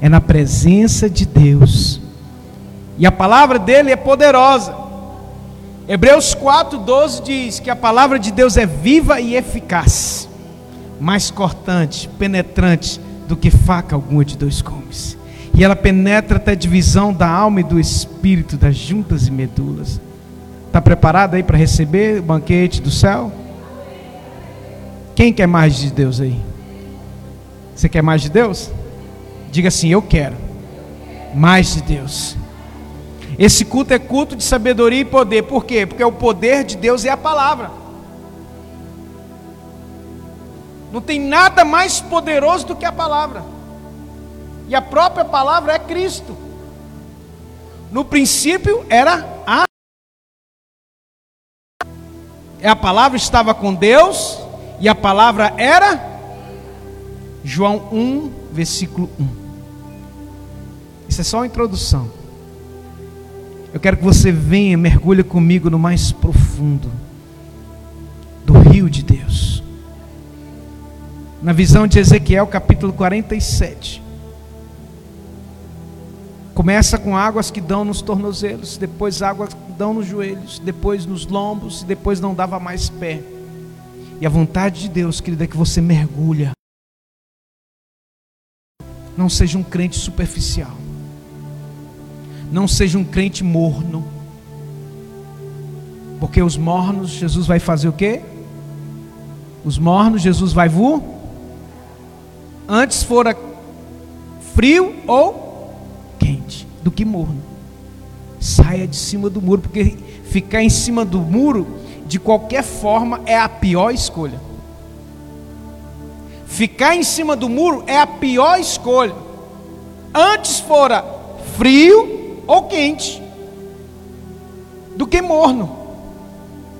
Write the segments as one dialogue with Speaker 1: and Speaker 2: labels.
Speaker 1: é na presença de Deus. E a palavra dele é poderosa. Hebreus 4:12 diz que a palavra de Deus é viva e eficaz, mais cortante, penetrante do que faca alguma de dois gumes. E ela penetra até a divisão da alma e do espírito, das juntas e medulas. Está preparado aí para receber o banquete do céu? Quem quer mais de Deus aí? Você quer mais de Deus? Diga assim: Eu quero mais de Deus. Esse culto é culto de sabedoria e poder. Por quê? Porque o poder de Deus é a palavra. Não tem nada mais poderoso do que a palavra. E a própria palavra é Cristo. No princípio era a a palavra estava com Deus e a palavra era João 1, versículo 1. Isso é só uma introdução. Eu quero que você venha, mergulhe comigo no mais profundo do rio de Deus. Na visão de Ezequiel, capítulo 47. Começa com águas que dão nos tornozelos, depois águas que dão nos joelhos, depois nos lombos, depois não dava mais pé. E a vontade de Deus, querida, é que você mergulha. Não seja um crente superficial. Não seja um crente morno. Porque os mornos, Jesus vai fazer o quê? Os mornos, Jesus vai voar. Antes fora frio ou quente do que morno. Saia de cima do muro, porque ficar em cima do muro, de qualquer forma, é a pior escolha. Ficar em cima do muro é a pior escolha. Antes fora frio ou quente do que morno.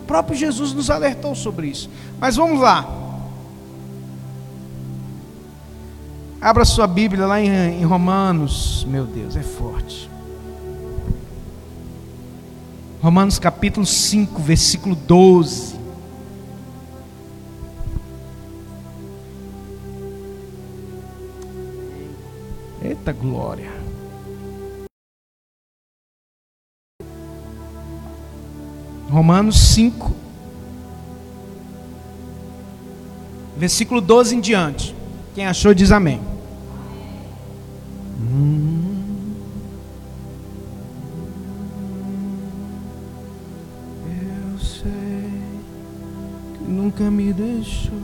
Speaker 1: O próprio Jesus nos alertou sobre isso. Mas vamos lá. Abra sua Bíblia lá em, em Romanos. Meu Deus, é forte. Romanos capítulo 5, versículo 12. Eita glória. Romanos 5, versículo 12 em diante. Quem achou diz amém. Eu sei que nunca me deixou.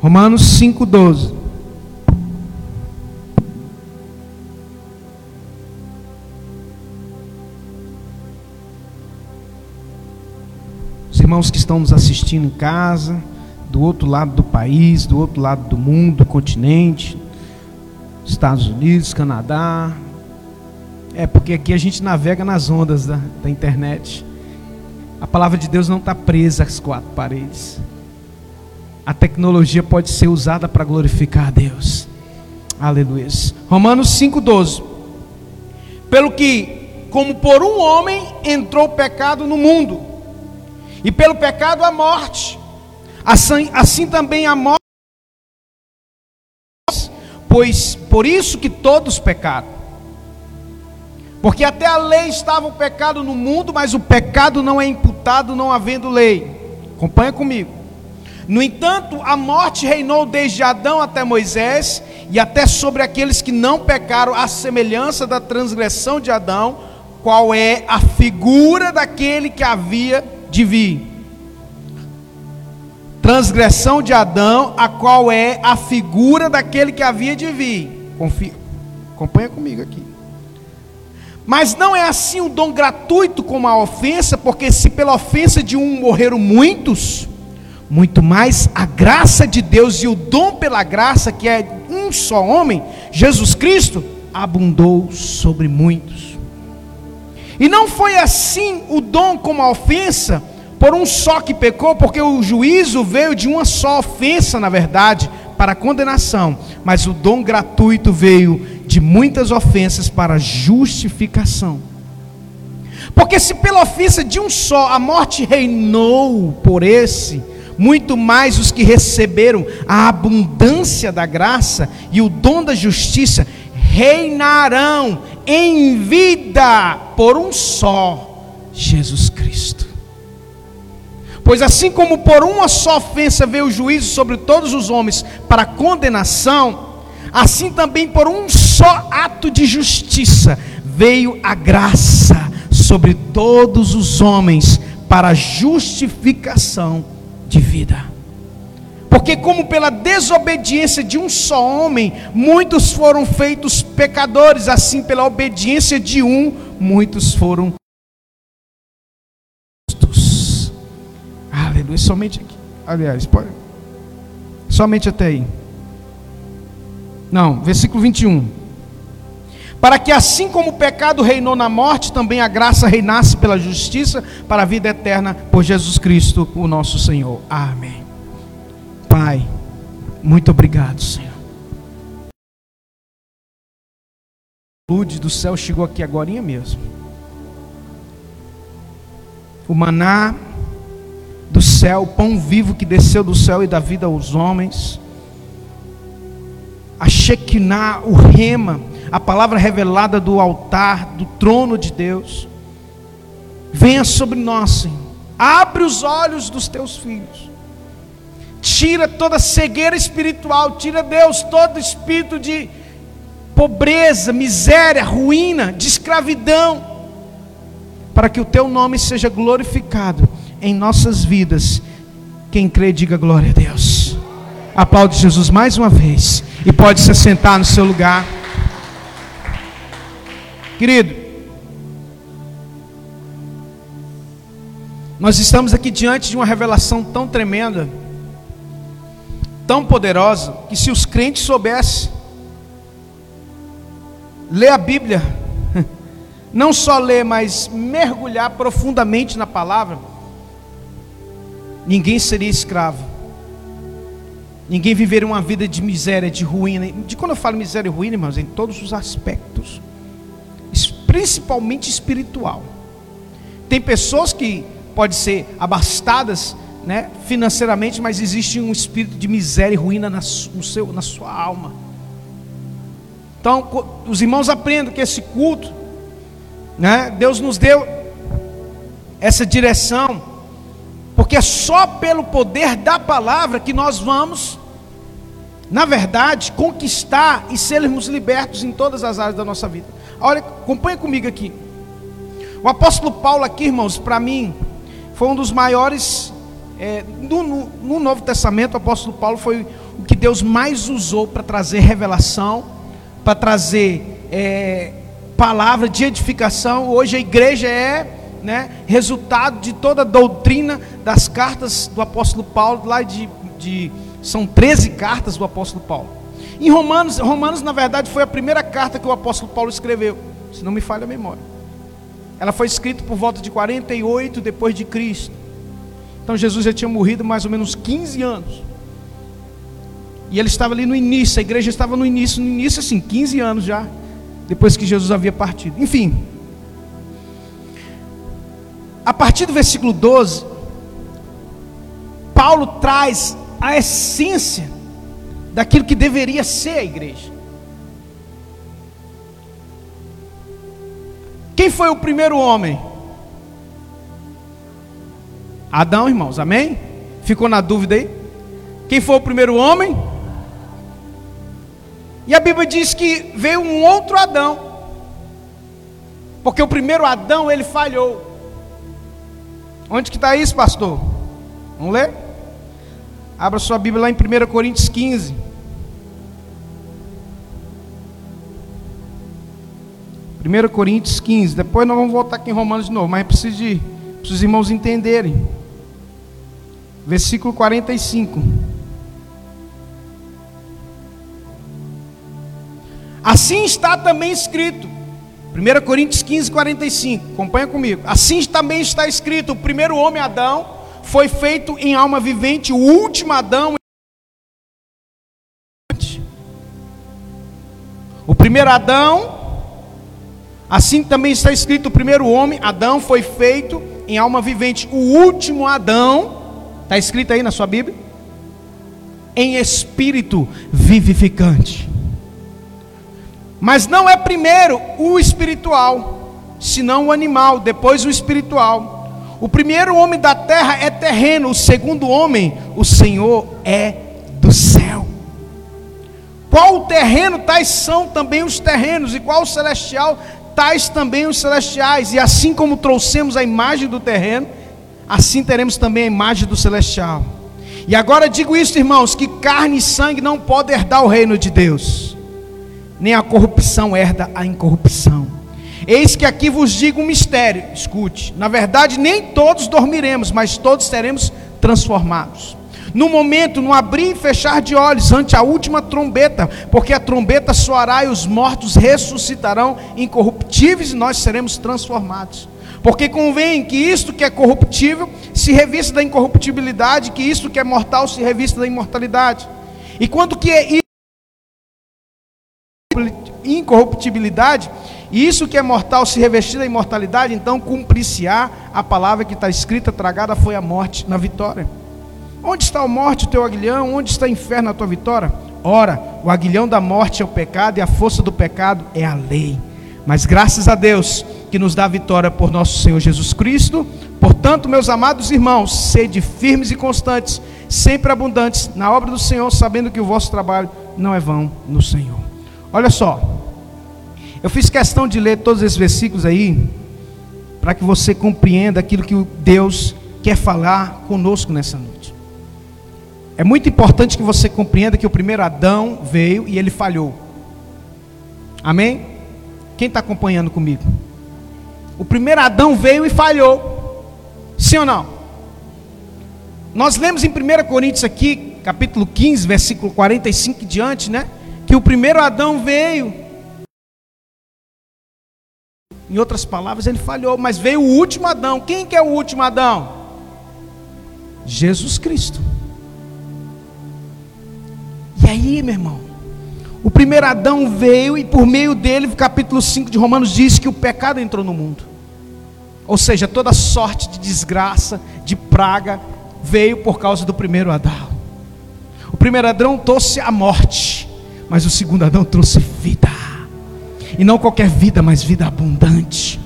Speaker 1: Romanos 5,12. Os irmãos que estão nos assistindo em casa, do outro lado do país, do outro lado do mundo, do continente, Estados Unidos, Canadá. É porque aqui a gente navega nas ondas da, da internet. A palavra de Deus não está presa às quatro paredes. A tecnologia pode ser usada para glorificar a Deus. Aleluia. Romanos 5,12. Pelo que, como por um homem entrou o pecado no mundo, e pelo pecado a morte, assim, assim também a morte, pois por isso que todos pecaram. Porque até a lei estava o pecado no mundo, mas o pecado não é imputado não havendo lei. Acompanha comigo. No entanto, a morte reinou desde Adão até Moisés, e até sobre aqueles que não pecaram, à semelhança da transgressão de Adão, qual é a figura daquele que havia de vir. Transgressão de Adão, a qual é a figura daquele que havia de vir. Confia, acompanha comigo aqui. Mas não é assim o dom gratuito como a ofensa, porque se pela ofensa de um morreram muitos, muito mais a graça de Deus e o dom pela graça, que é um só homem, Jesus Cristo, abundou sobre muitos. E não foi assim o dom como a ofensa, por um só que pecou, porque o juízo veio de uma só ofensa, na verdade, para condenação, mas o dom gratuito veio de muitas ofensas para justificação. Porque se pela ofensa de um só a morte reinou por esse, muito mais os que receberam a abundância da graça e o dom da justiça reinarão em vida por um só, Jesus Cristo. Pois assim como por uma só ofensa veio o juízo sobre todos os homens para condenação, assim também por um só ato de justiça veio a graça sobre todos os homens para justificação de vida. Porque, como pela desobediência de um só homem, muitos foram feitos pecadores, assim pela obediência de um, muitos foram justos. Aleluia. Somente aqui. Aliás, pode. Somente até aí. Não, versículo 21. Para que assim como o pecado reinou na morte, também a graça reinasse pela justiça para a vida eterna por Jesus Cristo, o nosso Senhor. Amém. Pai, muito obrigado, Senhor. A luz do céu chegou aqui agora mesmo. O maná do céu, o pão vivo que desceu do céu e da vida aos homens. A Shekinah, o rema, a palavra revelada do altar, do trono de Deus. Venha sobre nós, Senhor. Abre os olhos dos teus filhos. Tira toda cegueira espiritual. Tira, Deus, todo espírito de pobreza, miséria, ruína, de escravidão. Para que o teu nome seja glorificado em nossas vidas. Quem crê, diga glória a Deus. Aplaude Jesus mais uma vez. E pode se sentar no seu lugar. Querido, nós estamos aqui diante de uma revelação tão tremenda, tão poderosa, que se os crentes soubessem ler a Bíblia, não só ler, mas mergulhar profundamente na palavra, ninguém seria escravo. Ninguém viveria uma vida de miséria, de ruína. De quando eu falo miséria e ruína, irmãos, em todos os aspectos principalmente espiritual. Tem pessoas que podem ser abastadas né, financeiramente, mas existe um espírito de miséria e ruína na, no seu, na sua alma. Então, os irmãos aprendem que esse culto, né, Deus nos deu essa direção, porque é só pelo poder da palavra que nós vamos, na verdade, conquistar e sermos libertos em todas as áreas da nossa vida. Olha, acompanha comigo aqui. O apóstolo Paulo aqui, irmãos, para mim, foi um dos maiores. É, no, no, no, Novo Testamento, o apóstolo Paulo foi o que Deus mais usou para trazer revelação, para trazer é, palavra de edificação. Hoje a igreja é né, resultado de toda a doutrina das cartas do apóstolo Paulo, lá de, de são 13 cartas do apóstolo Paulo. Em Romanos, Romanos, na verdade, foi a primeira carta que o apóstolo Paulo escreveu, se não me falha a memória. Ela foi escrita por volta de 48 depois de Cristo. Então Jesus já tinha morrido mais ou menos 15 anos. E ele estava ali no início, a igreja estava no início, no início assim, 15 anos já, depois que Jesus havia partido. Enfim, a partir do versículo 12, Paulo traz a essência daquilo que deveria ser a igreja. Quem foi o primeiro homem? Adão, irmãos, amém? Ficou na dúvida aí? Quem foi o primeiro homem? E a Bíblia diz que veio um outro Adão. Porque o primeiro Adão ele falhou. Onde que está isso, pastor? Vamos ler? Abra sua Bíblia lá em 1 Coríntios 15. 1 Coríntios 15. Depois nós vamos voltar aqui em Romanos de novo, mas preciso de os irmãos entenderem. Versículo 45. Assim está também escrito. 1 Coríntios 15, 45. Acompanha comigo. Assim também está escrito: o primeiro homem Adão foi feito em alma vivente, o último Adão. O primeiro Adão Assim também está escrito: o primeiro homem, Adão, foi feito em alma vivente. O último Adão Está escrito aí na sua Bíblia? Em espírito vivificante. Mas não é primeiro o espiritual, senão o animal, depois o espiritual. O primeiro homem da terra é terreno, o segundo homem, o Senhor é do céu. Qual o terreno, tais são também os terrenos, e qual o celestial, tais também os celestiais. E assim como trouxemos a imagem do terreno, assim teremos também a imagem do celestial. E agora digo isso, irmãos, que carne e sangue não podem herdar o reino de Deus, nem a corrupção herda a incorrupção. Eis que aqui vos digo um mistério, escute. Na verdade, nem todos dormiremos, mas todos seremos transformados. No momento, no abrir e fechar de olhos, ante a última trombeta, porque a trombeta soará e os mortos ressuscitarão incorruptíveis e nós seremos transformados. Porque convém que isto que é corruptível se revista da incorruptibilidade, que isto que é mortal se revista da imortalidade. E quanto que é incorruptibilidade, e isso que é mortal se revestir da imortalidade, então cumprir-se-á a palavra que está escrita, tragada foi a morte na vitória. Onde está a morte, o teu aguilhão? Onde está o inferno, a tua vitória? Ora, o aguilhão da morte é o pecado, e a força do pecado é a lei. Mas graças a Deus que nos dá vitória por nosso Senhor Jesus Cristo. Portanto, meus amados irmãos, sede firmes e constantes, sempre abundantes na obra do Senhor, sabendo que o vosso trabalho não é vão no Senhor. Olha só, eu fiz questão de ler todos esses versículos aí, para que você compreenda aquilo que Deus quer falar conosco nessa noite. É muito importante que você compreenda que o primeiro Adão veio e ele falhou. Amém? Quem está acompanhando comigo? O primeiro Adão veio e falhou. Sim ou não? Nós lemos em 1 Coríntios aqui, capítulo 15, versículo 45 e diante, né? Que o primeiro Adão veio. Em outras palavras, ele falhou, mas veio o último Adão. Quem que é o último Adão? Jesus Cristo. E aí, meu irmão? O primeiro Adão veio e por meio dele, capítulo 5 de Romanos diz que o pecado entrou no mundo. Ou seja, toda sorte de desgraça, de praga, veio por causa do primeiro Adão. O primeiro Adão trouxe a morte, mas o segundo Adão trouxe vida. E não qualquer vida, mas vida abundante.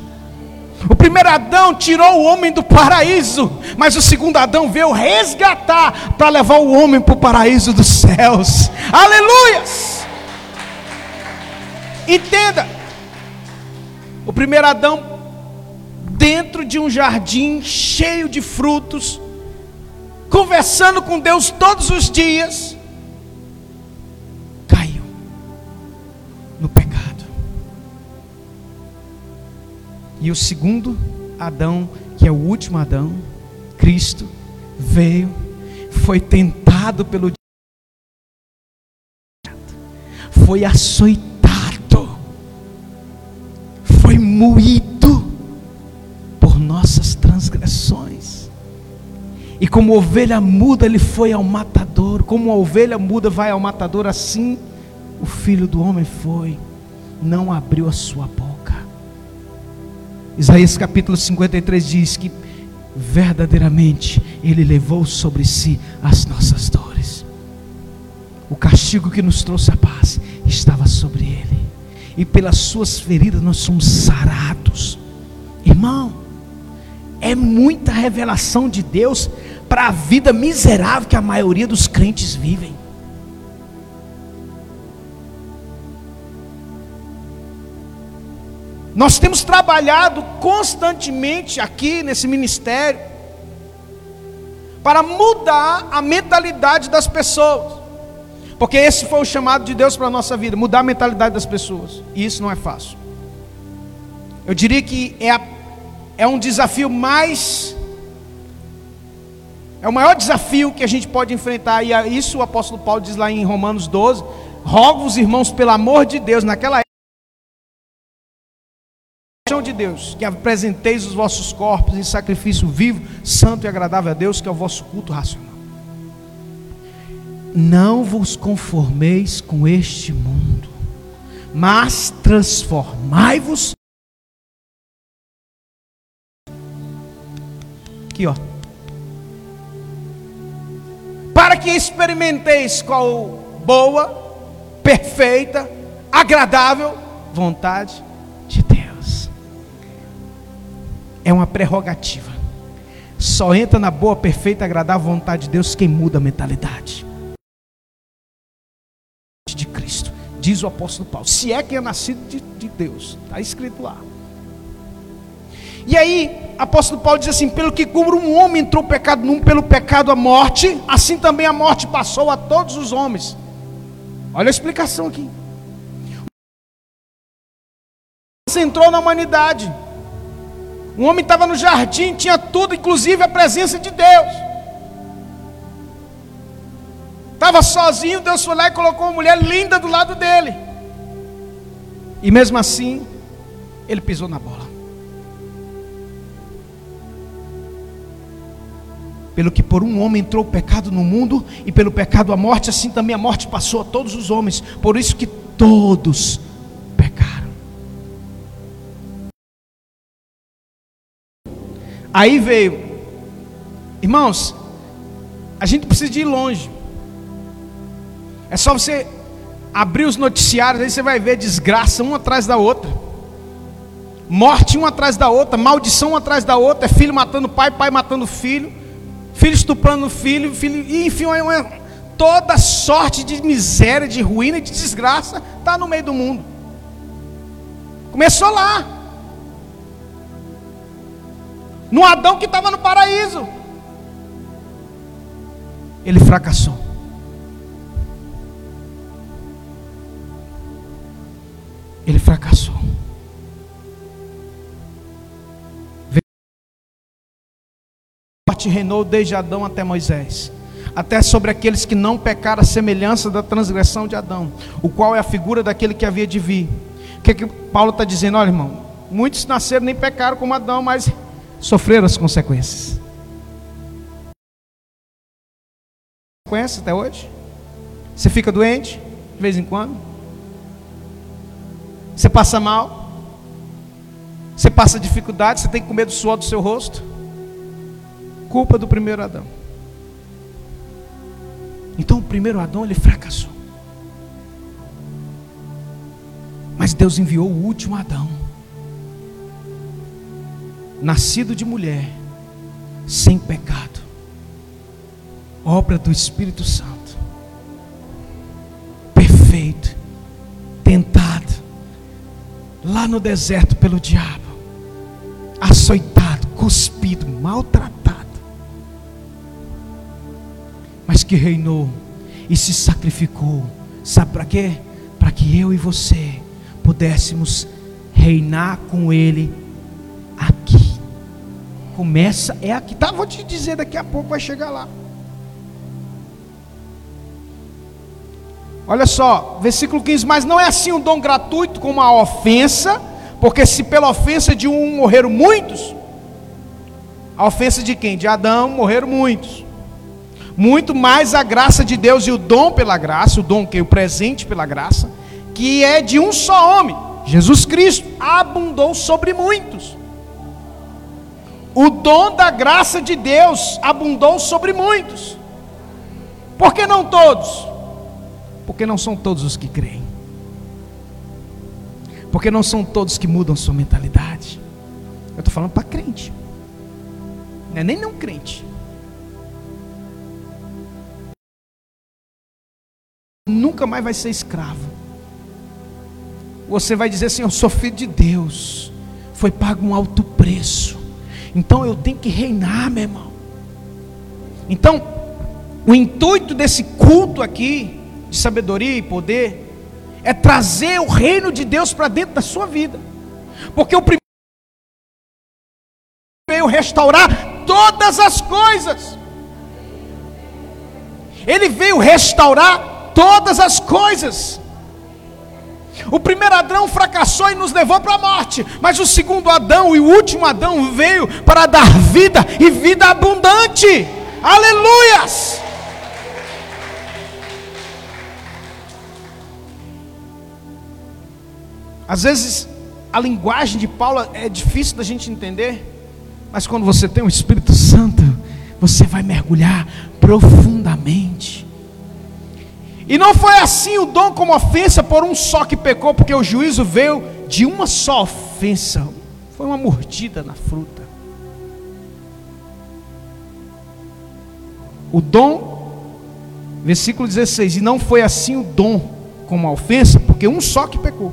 Speaker 1: O primeiro Adão tirou o homem do paraíso, mas o segundo Adão veio resgatar para levar o homem para o paraíso dos céus. Aleluias! Entenda. O primeiro Adão, dentro de um jardim cheio de frutos, conversando com Deus todos os dias, caiu no pecado. E o segundo Adão, que é o último Adão, Cristo, veio, foi tentado pelo foi açoitado moído por nossas transgressões. E como ovelha muda, ele foi ao matador. Como a ovelha muda vai ao matador, assim o filho do homem foi, não abriu a sua boca. Isaías capítulo 53 diz que verdadeiramente ele levou sobre si as nossas dores. O castigo que nos trouxe a paz estava sobre ele e pelas suas feridas nós somos sarados. Irmão, é muita revelação de Deus para a vida miserável que a maioria dos crentes vivem. Nós temos trabalhado constantemente aqui nesse ministério para mudar a mentalidade das pessoas. Porque esse foi o chamado de Deus para a nossa vida, mudar a mentalidade das pessoas. E isso não é fácil. Eu diria que é, a, é um desafio mais. É o maior desafio que a gente pode enfrentar. E isso o apóstolo Paulo diz lá em Romanos 12. Rogo-vos, irmãos, pelo amor de Deus, naquela época de Deus, que apresenteis os vossos corpos em sacrifício vivo, santo e agradável a Deus, que é o vosso culto racional. Não vos conformeis com este mundo, mas transformai-vos. Aqui, ó. que experimenteis qual boa, perfeita, agradável vontade de Deus. É uma prerrogativa. Só entra na boa, perfeita, agradável vontade de Deus quem muda a mentalidade de Cristo, diz o apóstolo Paulo. Se é quem é nascido de, de Deus, está escrito lá. E aí, apóstolo Paulo diz assim: pelo que como um homem entrou o pecado num, pelo pecado a morte, assim também a morte passou a todos os homens. Olha a explicação aqui. entrou na humanidade. O homem estava no jardim, tinha tudo, inclusive a presença de Deus. Estava sozinho, Deus foi lá e colocou uma mulher linda do lado dele. E mesmo assim, ele pisou na bola. Pelo que por um homem entrou o pecado no mundo, e pelo pecado a morte, assim também a morte passou a todos os homens. Por isso que todos pecaram. Aí veio, irmãos, a gente precisa de ir longe. É só você abrir os noticiários, aí você vai ver desgraça uma atrás da outra. Morte uma atrás da outra, maldição uma atrás da outra, é filho matando pai, pai matando filho, filho estuprando filho, filho, enfim, toda sorte de miséria, de ruína e de desgraça está no meio do mundo. Começou lá. No Adão que estava no paraíso. Ele fracassou. ele fracassou. Morte reinou desde Adão até Moisés, até sobre aqueles que não pecaram a semelhança da transgressão de Adão, o qual é a figura daquele que havia de vir. O que, é que Paulo está dizendo? Olha, irmão, muitos nasceram nem pecaram como Adão, mas sofreram as consequências. Conhece até hoje? Você fica doente de vez em quando? Você passa mal. Você passa dificuldade, você tem que comer do suor do seu rosto. Culpa do primeiro Adão. Então o primeiro Adão ele fracassou. Mas Deus enviou o último Adão. Nascido de mulher, sem pecado. Obra do Espírito Santo. Perfeito. Tentado lá no deserto pelo diabo, açoitado, cuspido, maltratado, mas que reinou e se sacrificou. Sabe para quê? Para que eu e você pudéssemos reinar com Ele aqui. Começa, é aqui, tá? Vou te dizer, daqui a pouco vai chegar lá. Olha só, versículo 15: Mas não é assim um dom gratuito como a ofensa, porque se pela ofensa de um morreram muitos, a ofensa de quem? De Adão morreram muitos. Muito mais a graça de Deus e o dom pela graça, o dom que é o presente pela graça, que é de um só homem, Jesus Cristo, abundou sobre muitos. O dom da graça de Deus abundou sobre muitos. Por que não todos? Porque não são todos os que creem. Porque não são todos que mudam sua mentalidade. Eu estou falando para crente. Não é nem não crente. Nunca mais vai ser escravo. Você vai dizer assim: Eu sou filho de Deus. Foi pago um alto preço. Então eu tenho que reinar, meu irmão. Então, o intuito desse culto aqui de sabedoria e poder é trazer o reino de Deus para dentro da sua vida. Porque o primeiro veio restaurar todas as coisas. Ele veio restaurar todas as coisas. O primeiro Adão fracassou e nos levou para a morte, mas o segundo Adão e o último Adão veio para dar vida e vida abundante. Aleluias! Às vezes a linguagem de Paulo é difícil da gente entender, mas quando você tem o Espírito Santo, você vai mergulhar profundamente. E não foi assim o dom como ofensa por um só que pecou, porque o juízo veio de uma só ofensa. Foi uma mordida na fruta. O dom, versículo 16, e não foi assim o dom como ofensa, porque um só que pecou.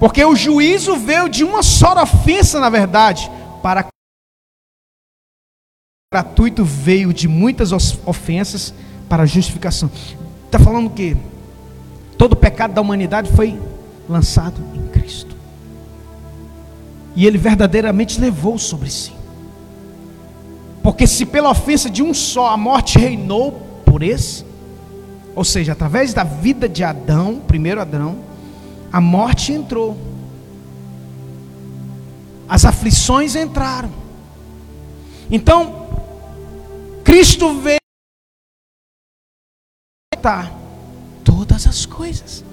Speaker 1: Porque o juízo veio de uma só ofensa, na verdade, para gratuito veio de muitas ofensas para justificação. Está falando que todo o pecado da humanidade foi lançado em Cristo. E ele verdadeiramente levou sobre si. Porque se pela ofensa de um só a morte reinou por esse, ou seja, através da vida de Adão, primeiro Adão, a morte entrou. As aflições entraram. Então, Cristo veio todas as coisas.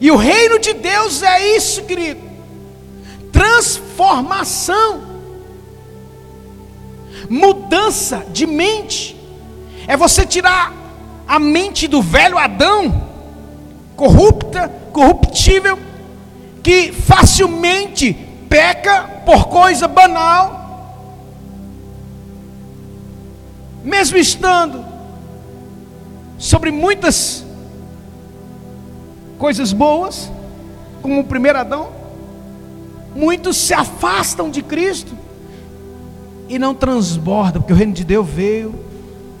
Speaker 1: E o reino de Deus é isso, querido. Transformação mudança de mente, é você tirar a mente do velho Adão, corrupta, corruptível, que facilmente peca por coisa banal, mesmo estando sobre muitas coisas boas, como o primeiro Adão, muitos se afastam de Cristo e não transborda, porque o reino de Deus veio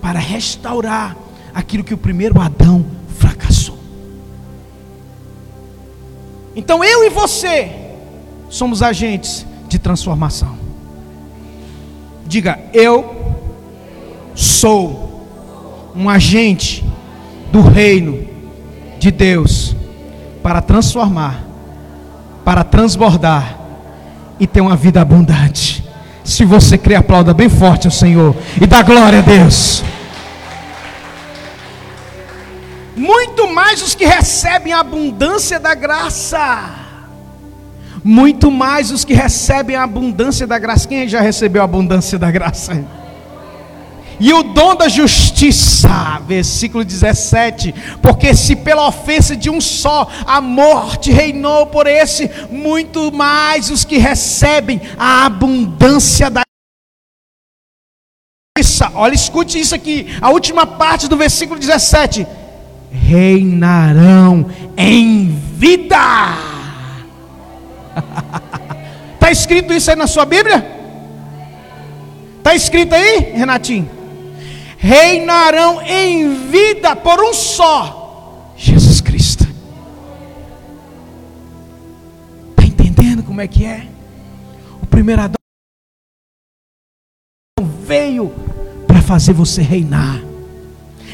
Speaker 1: para restaurar aquilo que o primeiro Adão fracassou. Então eu e você somos agentes de transformação. Diga, eu sou um agente do reino de Deus para transformar, para transbordar e ter uma vida abundante. Se você crê, aplauda bem forte ao Senhor e dá glória a Deus. Muito mais os que recebem a abundância da graça. Muito mais os que recebem a abundância da graça. Quem já recebeu a abundância da graça? E o dom da justiça, versículo 17: Porque se pela ofensa de um só a morte reinou por esse, muito mais os que recebem a abundância da justiça. Olha, escute isso aqui, a última parte do versículo 17: Reinarão em vida. Está escrito isso aí na sua Bíblia? Está escrito aí, Renatinho? Reinarão em vida por um só, Jesus Cristo. Está entendendo como é que é? O primeiro Adão veio para fazer você reinar,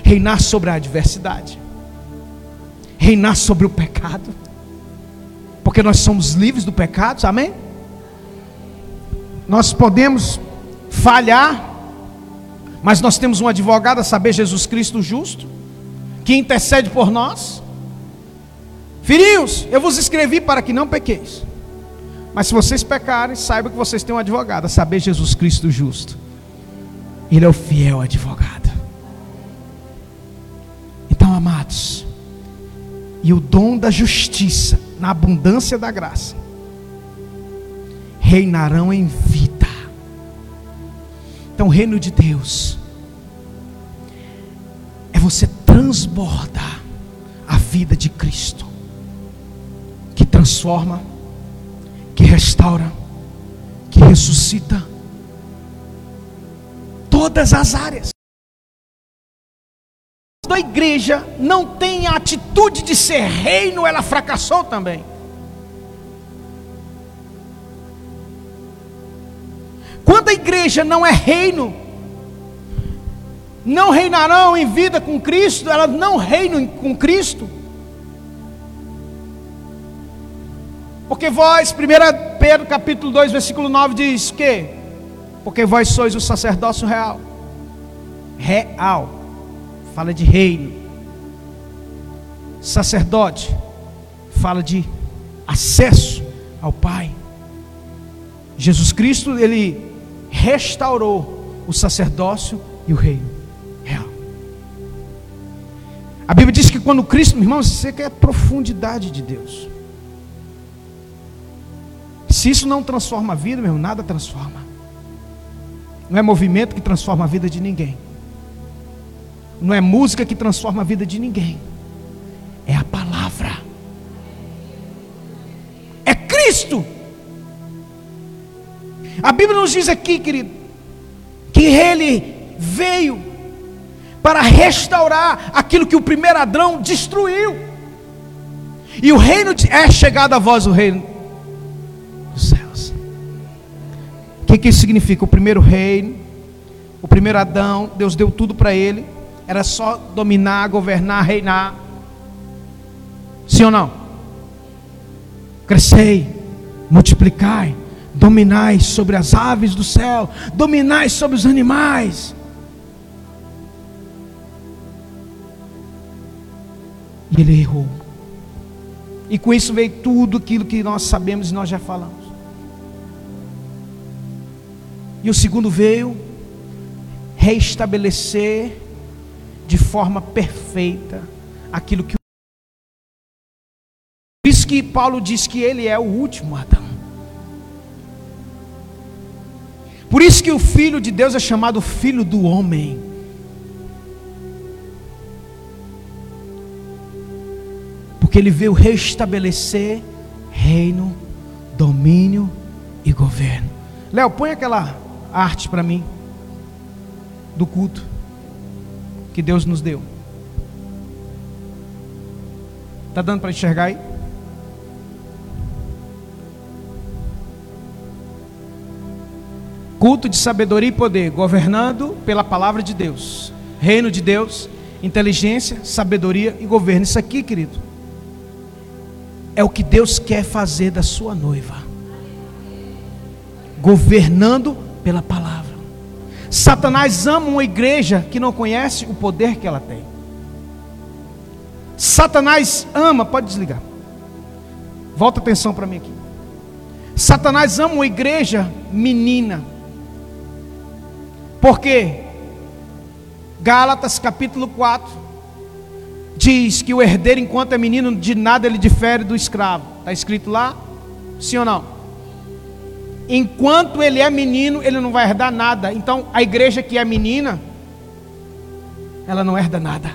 Speaker 1: reinar sobre a adversidade, reinar sobre o pecado, porque nós somos livres do pecado, amém? Nós podemos falhar, mas nós temos um advogado a saber, Jesus Cristo justo, que intercede por nós. Filhinhos, eu vos escrevi para que não pequeis. Mas se vocês pecarem, saibam que vocês têm um advogado, a saber, Jesus Cristo justo. Ele é o fiel advogado. Então, amados, e o dom da justiça, na abundância da graça, reinarão em vida então, o reino de Deus é você transbordar a vida de Cristo, que transforma, que restaura, que ressuscita todas as áreas. Da igreja não tem a atitude de ser reino, ela fracassou também. Quando a igreja não é reino, não reinarão em vida com Cristo, elas não reinam com Cristo. Porque vós, 1 Pedro capítulo 2, versículo 9 diz que porque vós sois o sacerdócio real. Real. Fala de reino. Sacerdote fala de acesso ao Pai. Jesus Cristo, ele restaurou o sacerdócio e o reino real. A Bíblia diz que quando Cristo, irmãos, você quer a profundidade de Deus. Se isso não transforma a vida, meu irmão, nada transforma. Não é movimento que transforma a vida de ninguém. Não é música que transforma a vida de ninguém. É a palavra. É Cristo. A Bíblia nos diz aqui, querido, que ele veio para restaurar aquilo que o primeiro Adão destruiu. E o reino de, é chegado a vós o reino dos céus. O que, que isso significa? O primeiro reino, o primeiro Adão, Deus deu tudo para ele, era só dominar, governar, reinar. Sim ou não? Crescei, multiplicai, dominai sobre as aves do céu, dominai sobre os animais. E ele errou. E com isso veio tudo aquilo que nós sabemos e nós já falamos. E o segundo veio reestabelecer de forma perfeita aquilo que. Por isso que Paulo diz que ele é o último Adão. Por isso que o Filho de Deus é chamado Filho do Homem. Porque ele veio restabelecer reino, domínio e governo. Léo, põe aquela arte para mim do culto que Deus nos deu. Tá dando para enxergar aí? Culto de sabedoria e poder, governando pela palavra de Deus. Reino de Deus, inteligência, sabedoria e governo. Isso aqui, querido, é o que Deus quer fazer da sua noiva. Governando pela palavra. Satanás ama uma igreja que não conhece o poder que ela tem. Satanás ama, pode desligar. Volta atenção para mim aqui. Satanás ama uma igreja menina. Por quê? Gálatas capítulo 4 diz que o herdeiro, enquanto é menino, de nada ele difere do escravo. Está escrito lá? Sim ou não? enquanto ele é menino, ele não vai herdar nada. Então, a igreja que é menina, ela não herda nada,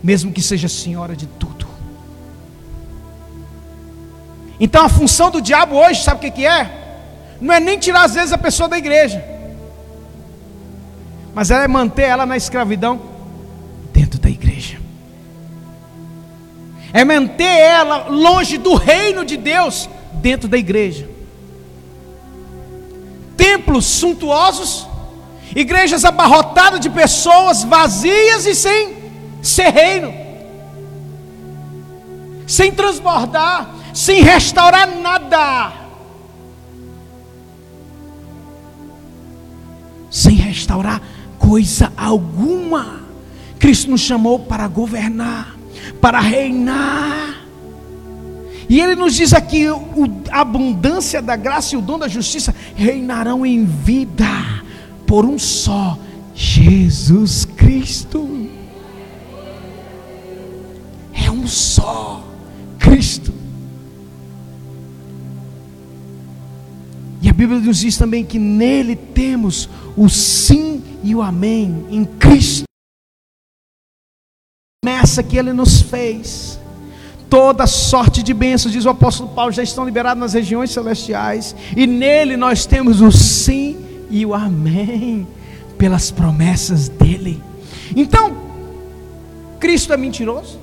Speaker 1: mesmo que seja senhora de tudo. Então, a função do diabo hoje, sabe o que, é? Não é nem tirar às vezes a pessoa da igreja, mas é manter ela na escravidão dentro da igreja. É manter ela longe do reino de Deus dentro da igreja. Templos suntuosos, igrejas abarrotadas de pessoas vazias e sem ser reino, sem transbordar, sem restaurar nada, sem restaurar coisa alguma. Cristo nos chamou para governar, para reinar. E ele nos diz aqui: a abundância da graça e o dom da justiça reinarão em vida por um só, Jesus Cristo. É um só, Cristo. E a Bíblia nos diz também que nele temos o sim e o amém em Cristo. Nessa que ele nos fez toda sorte de bênçãos, diz o apóstolo Paulo, já estão liberados nas regiões celestiais, e nele nós temos o sim e o amém, pelas promessas dele. Então, Cristo é mentiroso?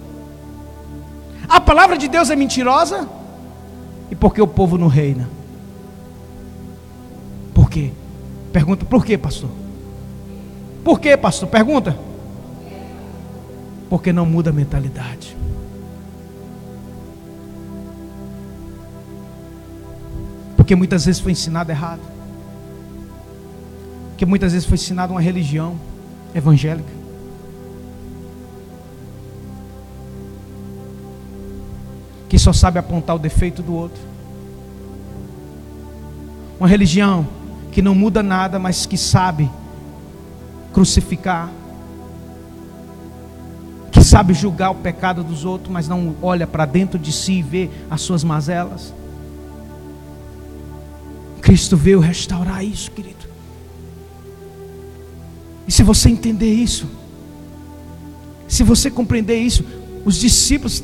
Speaker 1: A palavra de Deus é mentirosa? E por que o povo não reina? Por quê? Pergunta, por quê, pastor? Por quê, pastor? Pergunta. Porque não muda a mentalidade. Porque muitas vezes foi ensinado errado. Porque muitas vezes foi ensinado uma religião evangélica. Que só sabe apontar o defeito do outro. Uma religião que não muda nada, mas que sabe crucificar, que sabe julgar o pecado dos outros, mas não olha para dentro de si e vê as suas mazelas. Cristo veio restaurar isso, querido. E se você entender isso, se você compreender isso, os discípulos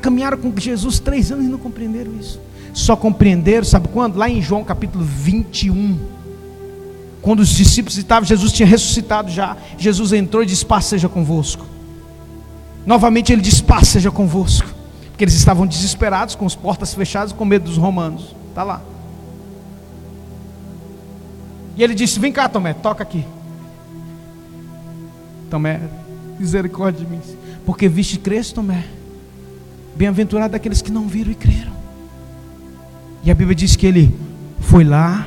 Speaker 1: caminharam com Jesus três anos e não compreenderam isso. Só compreenderam, sabe quando? Lá em João capítulo 21. Quando os discípulos estavam, Jesus tinha ressuscitado já. Jesus entrou e disse: Paz seja convosco. Novamente ele disse: Paz seja convosco. Porque eles estavam desesperados, com as portas fechadas, com medo dos romanos. Está lá. E ele disse: Vem cá, Tomé, toca aqui. Tomé, misericórdia de mim. Porque viste Cristo, Tomé. Bem-aventurado aqueles que não viram e creram. E a Bíblia diz que ele foi lá,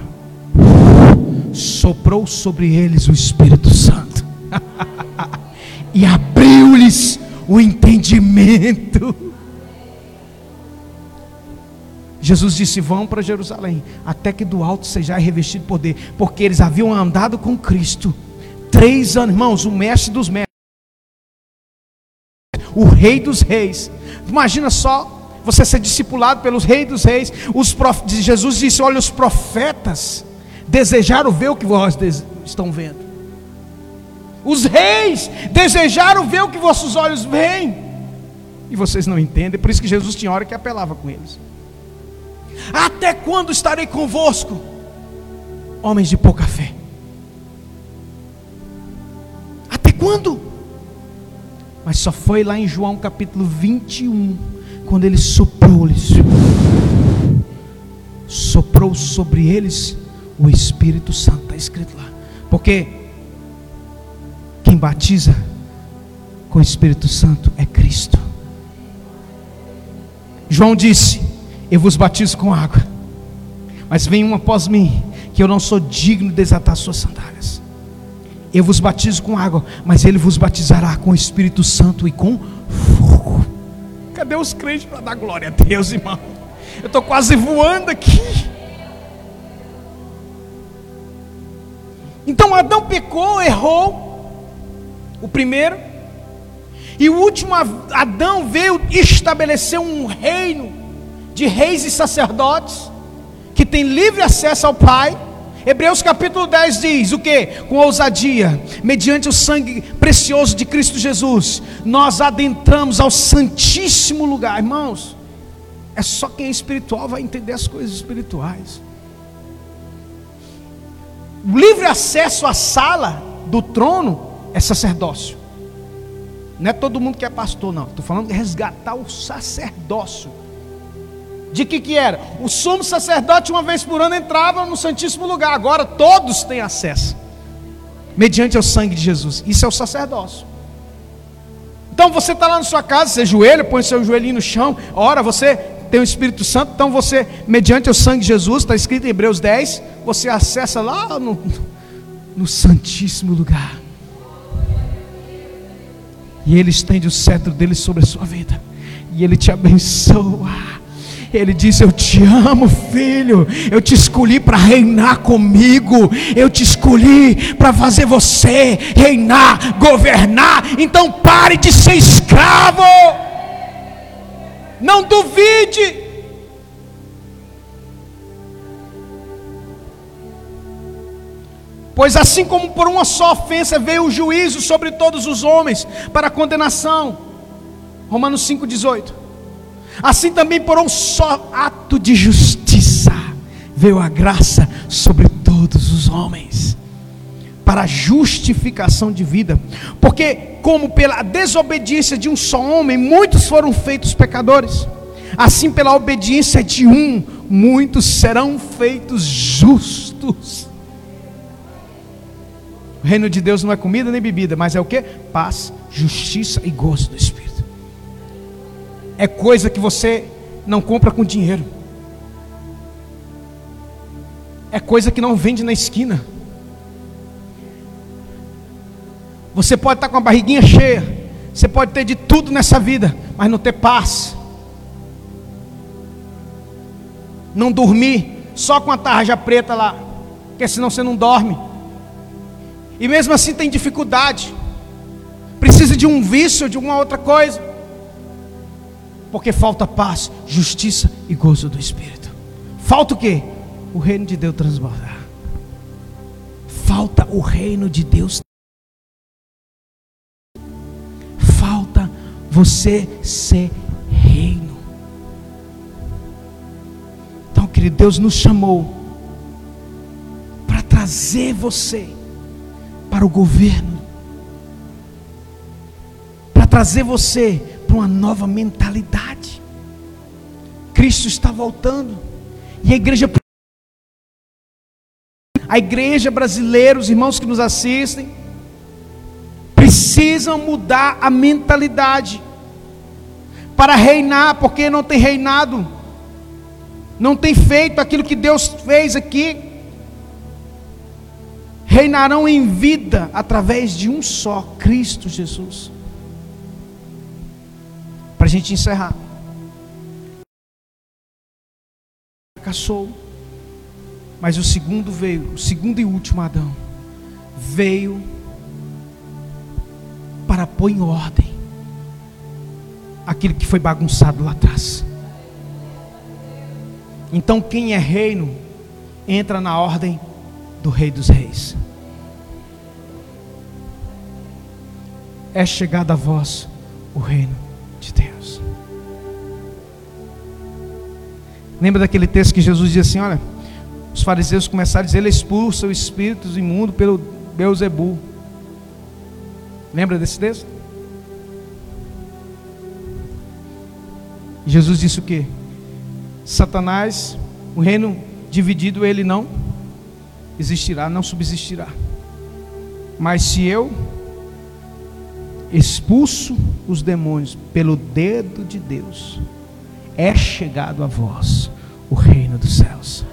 Speaker 1: soprou sobre eles o Espírito Santo e abriu-lhes o entendimento. Jesus disse: Vão para Jerusalém, até que do alto seja revestido poder, porque eles haviam andado com Cristo três anos, irmãos, o mestre dos mestres, o rei dos reis. Imagina só você ser discipulado pelos reis dos reis. Os prof... Jesus disse: Olha, os profetas desejaram ver o que vós estão vendo. Os reis desejaram ver o que vossos olhos veem. E vocês não entendem, por isso que Jesus tinha hora que apelava com eles. Até quando estarei convosco, homens de pouca fé? Até quando? Mas só foi lá em João capítulo 21, quando ele soprou-lhes, soprou sobre eles o Espírito Santo, está escrito lá. Porque quem batiza com o Espírito Santo é Cristo. João disse: Eu vos batizo com água, mas vem um após mim, que eu não sou digno de desatar suas sandálias. Eu vos batizo com água, mas ele vos batizará com o Espírito Santo e com fogo. Cadê os crentes para dar glória a Deus, irmão? Eu estou quase voando aqui. Então Adão pecou, errou. O primeiro. E o último Adão veio estabelecer um reino de reis e sacerdotes que tem livre acesso ao Pai Hebreus capítulo 10 diz o que? Com ousadia, mediante o sangue precioso de Cristo Jesus, nós adentramos ao Santíssimo lugar, irmãos. É só quem é espiritual vai entender as coisas espirituais. Livre acesso à sala do trono é sacerdócio. Não é todo mundo que é pastor, não. Estou falando de resgatar o sacerdócio de que que era? O sumo sacerdote uma vez por ano entrava no Santíssimo Lugar. Agora todos têm acesso. Mediante o sangue de Jesus. Isso é o sacerdócio. Então você está lá na sua casa, você joelha, põe seu joelhinho no chão, ora, você tem o Espírito Santo, então você, mediante o sangue de Jesus, está escrito em Hebreus 10, você acessa lá no, no Santíssimo lugar. E Ele estende o cetro dele sobre a sua vida. E Ele te abençoa. Ele disse: Eu te amo, filho. Eu te escolhi para reinar comigo. Eu te escolhi para fazer você reinar, governar. Então pare de ser escravo. Não duvide. Pois assim como por uma só ofensa veio o juízo sobre todos os homens para condenação. Romanos 5,18. Assim também por um só ato de justiça veio a graça sobre todos os homens para justificação de vida. Porque como pela desobediência de um só homem muitos foram feitos pecadores, assim pela obediência de um muitos serão feitos justos. O reino de Deus não é comida nem bebida, mas é o que? Paz, justiça e gozo do Espírito é coisa que você não compra com dinheiro. É coisa que não vende na esquina. Você pode estar com a barriguinha cheia, você pode ter de tudo nessa vida, mas não ter paz. Não dormir só com a tarja preta lá. porque senão você não dorme. E mesmo assim tem dificuldade. Precisa de um vício, de uma outra coisa. Porque falta paz, justiça e gozo do Espírito. Falta o quê? O reino de Deus transbordar. Falta o reino de Deus. Você ser reino. Então, querido, Deus nos chamou para trazer você para o governo, para trazer você para uma nova mentalidade. Cristo está voltando e a igreja a igreja brasileira, os irmãos que nos assistem, precisam mudar a mentalidade para reinar, porque não tem reinado, não tem feito aquilo que Deus fez aqui. Reinarão em vida através de um só, Cristo Jesus. Para a gente encerrar. Fracassou. Mas o segundo veio, o segundo e último Adão, veio para pôr em ordem aquilo que foi bagunçado lá atrás. Então, quem é reino, entra na ordem do Rei dos Reis. É chegado a vós o reino de Deus. Lembra daquele texto que Jesus disse assim: Olha os fariseus começaram a dizer: Ele expulsa os espíritos imundos pelo Beuzebu. Lembra desse texto? Jesus disse o que? Satanás, o reino dividido, ele não existirá, não subsistirá. Mas se eu expulso os demônios pelo dedo de Deus, é chegado a vós o reino dos céus.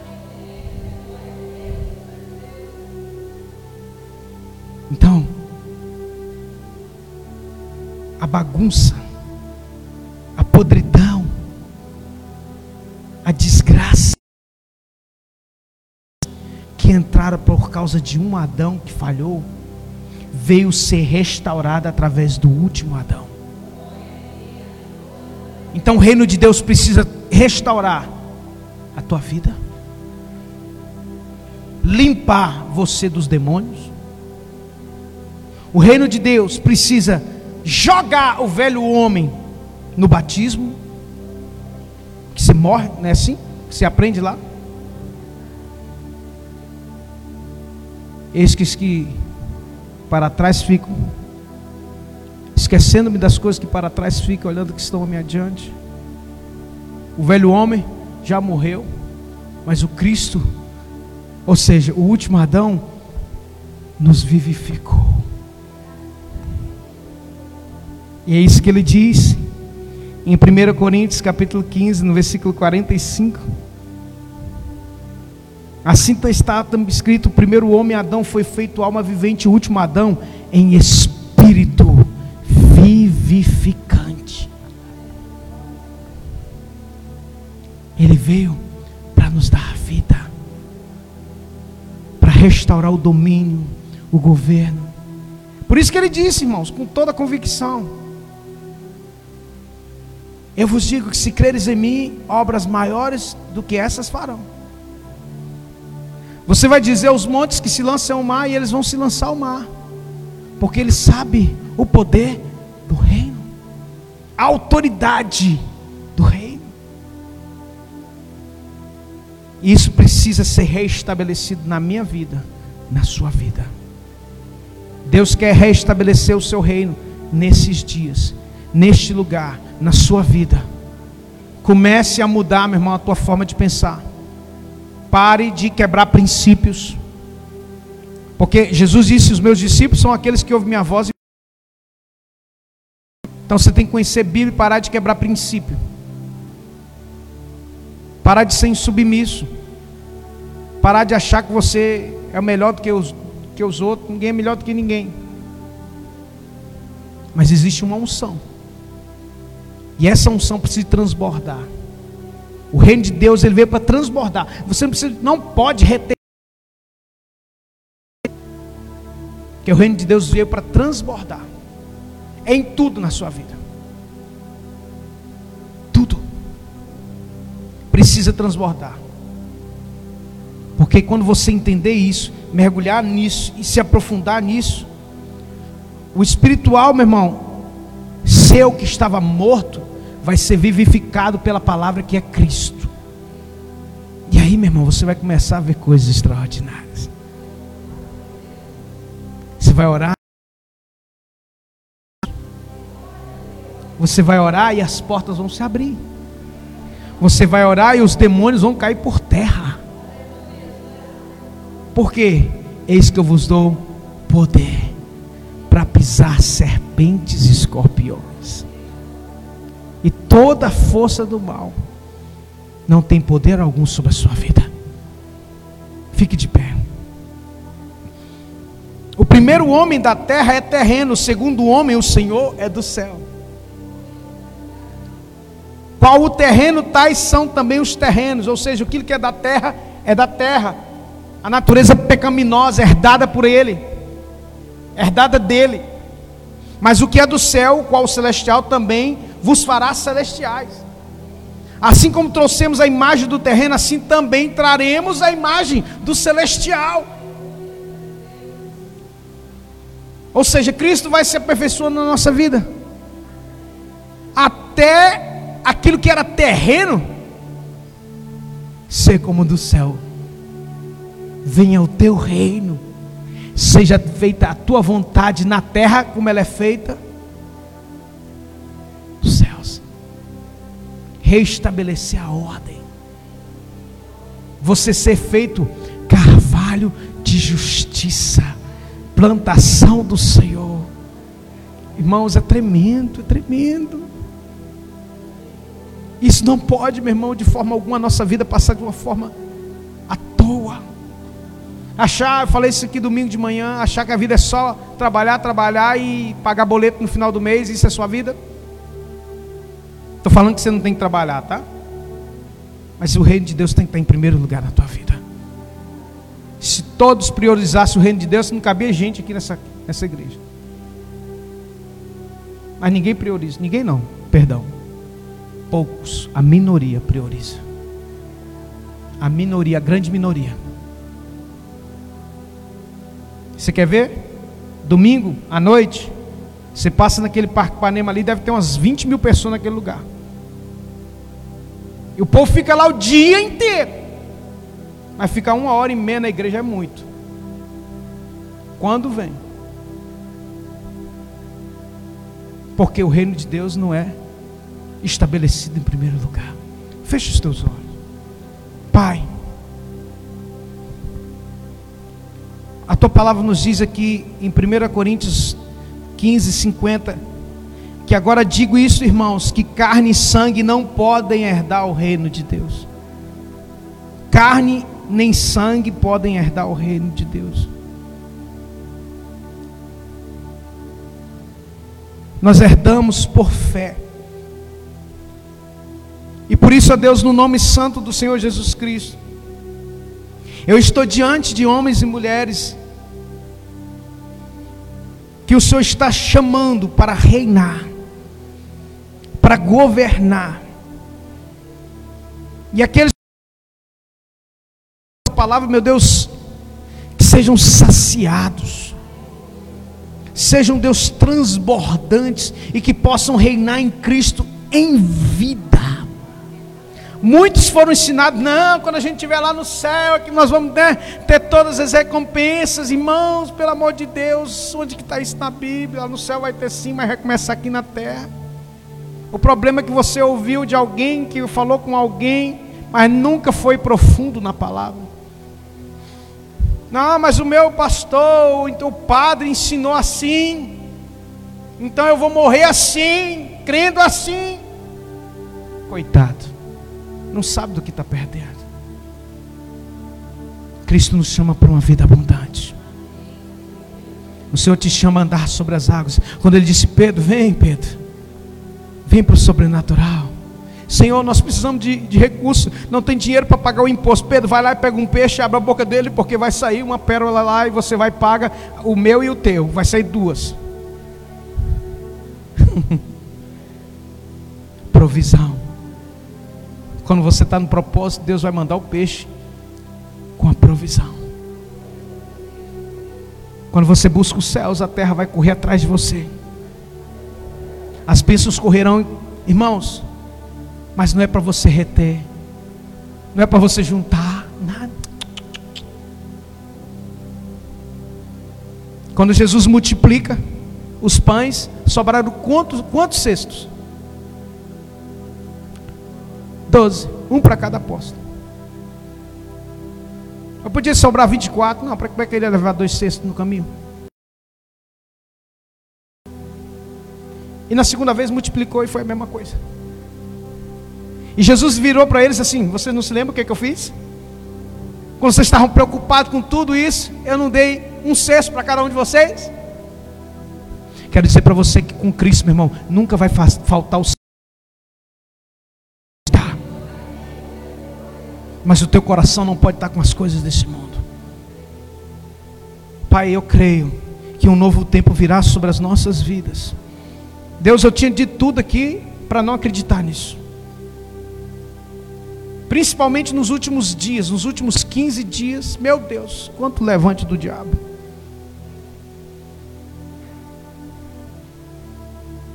Speaker 1: Então, bagunça, a podridão, a desgraça que entraram por causa de um Adão que falhou, veio ser restaurada através do último Adão. Então o reino de Deus precisa restaurar a tua vida, limpar você dos demônios, o reino de Deus precisa jogar o velho homem no batismo, que se morre, não é assim? Que se aprende lá. Esses que para trás ficam, esquecendo-me das coisas que para trás ficam, olhando que estão a me adiante. O velho homem já morreu, mas o Cristo, ou seja, o último Adão, nos vivificou. E é isso que ele diz em 1 Coríntios capítulo 15, no versículo 45. Assim está escrito: o primeiro homem Adão foi feito alma vivente, o último Adão em espírito vivificante. Ele veio para nos dar a vida, para restaurar o domínio, o governo. Por isso que ele disse, irmãos, com toda convicção: eu vos digo que se creres em mim, obras maiores do que essas farão. Você vai dizer aos montes que se lancem ao mar e eles vão se lançar ao mar, porque ele sabe o poder do reino, a autoridade do reino. E isso precisa ser reestabelecido na minha vida, na sua vida. Deus quer reestabelecer o seu reino nesses dias, neste lugar na sua vida. Comece a mudar, meu irmão, a tua forma de pensar. Pare de quebrar princípios. Porque Jesus disse: Os meus discípulos são aqueles que ouvem minha voz. Então você tem que conhecer Bíblia e parar de quebrar princípio. Parar de ser insubmisso. Parar de achar que você é melhor do que os, que os outros. Ninguém é melhor do que ninguém. Mas existe uma unção e essa unção precisa transbordar. O reino de Deus ele veio para transbordar. Você não, precisa, não pode reter Que o reino de Deus veio para transbordar em tudo na sua vida. Tudo precisa transbordar. Porque quando você entender isso, mergulhar nisso e se aprofundar nisso, o espiritual, meu irmão, seu que estava morto, vai ser vivificado pela palavra que é Cristo. E aí, meu irmão, você vai começar a ver coisas extraordinárias. Você vai orar. Você vai orar e as portas vão se abrir. Você vai orar e os demônios vão cair por terra. Porque eis que eu vos dou poder para pisar serpentes e escorpiões. Toda a força do mal não tem poder algum sobre a sua vida. Fique de pé. O primeiro homem da terra é terreno, o segundo homem, o Senhor, é do céu. Qual o terreno, tais são também os terrenos, ou seja, aquilo que é da terra é da terra, a natureza pecaminosa herdada por ele, herdada dele. Mas o que é do céu, qual o celestial também vos fará celestiais. Assim como trouxemos a imagem do terreno, assim também traremos a imagem do celestial. Ou seja, Cristo vai se aperfeiçoando na nossa vida, até aquilo que era terreno ser como do céu venha o teu reino, seja feita a tua vontade na terra como ela é feita nos céus. Restabelecer a ordem. Você ser feito carvalho de justiça, plantação do Senhor. Irmãos, é tremendo, é tremendo. Isso não pode, meu irmão, de forma alguma a nossa vida passar de uma forma à toa. Achar, eu falei isso aqui domingo de manhã, achar que a vida é só trabalhar, trabalhar e pagar boleto no final do mês, isso é sua vida? Estou falando que você não tem que trabalhar, tá? Mas o reino de Deus tem que estar em primeiro lugar na tua vida. Se todos priorizassem o reino de Deus, não cabia gente aqui nessa, nessa igreja. Mas ninguém prioriza, ninguém não, perdão. Poucos, a minoria prioriza. A minoria, a grande minoria. Você quer ver? Domingo à noite, você passa naquele Parque Panema ali, deve ter umas 20 mil pessoas naquele lugar. E o povo fica lá o dia inteiro. Mas ficar uma hora e meia na igreja é muito. Quando vem? Porque o reino de Deus não é estabelecido em primeiro lugar. Feche os teus olhos. Pai. A tua palavra nos diz aqui em 1 Coríntios 15, 50, que agora digo isso, irmãos, que carne e sangue não podem herdar o reino de Deus. Carne nem sangue podem herdar o reino de Deus. Nós herdamos por fé. E por isso, a Deus, no nome santo do Senhor Jesus Cristo, eu estou diante de homens e mulheres que o Senhor está chamando para reinar, para governar. E aqueles palavra, meu Deus, que sejam saciados, sejam Deus transbordantes e que possam reinar em Cristo em vida. Muitos foram ensinados, não, quando a gente estiver lá no céu, é que nós vamos né, ter todas as recompensas, irmãos, pelo amor de Deus, onde que está isso na Bíblia? Lá no céu vai ter sim, mas vai começar aqui na terra. O problema é que você ouviu de alguém, que falou com alguém, mas nunca foi profundo na palavra. Não, mas o meu pastor, então o padre ensinou assim, então eu vou morrer assim, crendo assim. Coitado não sabe do que está perdendo. Cristo nos chama para uma vida abundante. O Senhor te chama a andar sobre as águas. Quando Ele disse, Pedro, vem, Pedro, vem para o sobrenatural. Senhor, nós precisamos de, de recursos, não tem dinheiro para pagar o imposto. Pedro, vai lá e pega um peixe, abre a boca dele, porque vai sair uma pérola lá e você vai pagar o meu e o teu. Vai sair duas. Provisão. Quando você está no propósito, Deus vai mandar o peixe com a provisão. Quando você busca os céus, a terra vai correr atrás de você. As bênçãos correrão, irmãos, mas não é para você reter, não é para você juntar, nada. Quando Jesus multiplica os pães, sobraram quantos, quantos cestos? Doze, um para cada apóstolo. Eu podia sobrar 24, não, para que ele ia levar dois cestos no caminho? E na segunda vez multiplicou e foi a mesma coisa. E Jesus virou para eles assim: Vocês não se lembram o que, é que eu fiz? Quando vocês estavam preocupados com tudo isso, eu não dei um cesto para cada um de vocês? Quero dizer para você que com Cristo, meu irmão, nunca vai faltar o Mas o teu coração não pode estar com as coisas desse mundo. Pai, eu creio que um novo tempo virá sobre as nossas vidas. Deus, eu tinha dito tudo aqui para não acreditar nisso. Principalmente nos últimos dias, nos últimos 15 dias, meu Deus, quanto levante do diabo.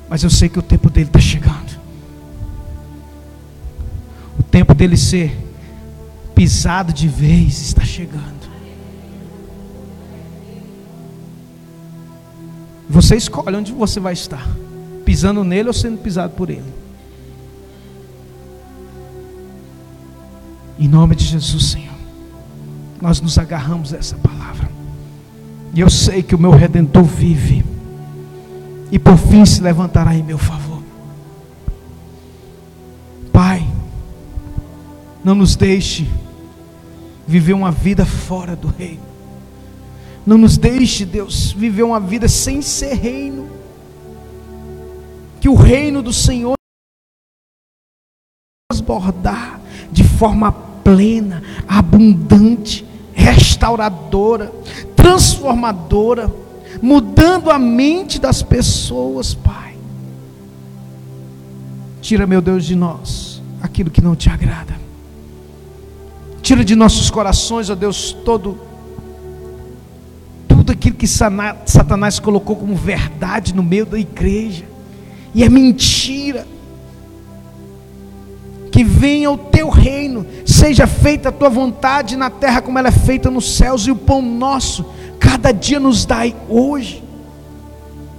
Speaker 1: Mas eu sei que o tempo dele está chegando. O tempo dele ser pisado de vez está chegando. Você escolhe onde você vai estar pisando nele ou sendo pisado por ele. Em nome de Jesus, Senhor, nós nos agarramos a essa palavra. E eu sei que o meu redentor vive. E por fim se levantará em meu favor. Pai, não nos deixe viver uma vida fora do reino. Não nos deixe, Deus, viver uma vida sem ser reino que o reino do Senhor transbordar de forma plena, abundante, restauradora, transformadora, mudando a mente das pessoas, Pai. Tira, meu Deus, de nós aquilo que não te agrada. Tira de nossos corações, ó Deus, todo tudo aquilo que Satanás colocou como verdade no meio da igreja e é mentira. Que venha o teu reino, seja feita a tua vontade na terra como ela é feita nos céus, e o pão nosso, cada dia nos dai hoje.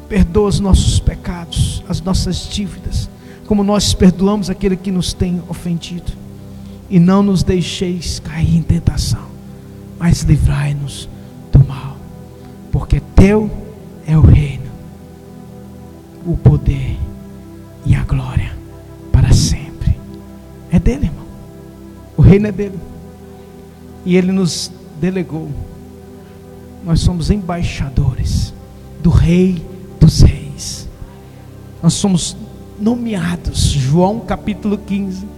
Speaker 1: Perdoa os nossos pecados, as nossas dívidas, como nós perdoamos aquele que nos tem ofendido. E não nos deixeis cair em tentação, mas livrai-nos do mal, porque teu é o reino, o poder e a glória para sempre. É dele, irmão. O reino é dele. E ele nos delegou. Nós somos embaixadores do Rei dos Reis. Nós somos nomeados. João capítulo 15. Eu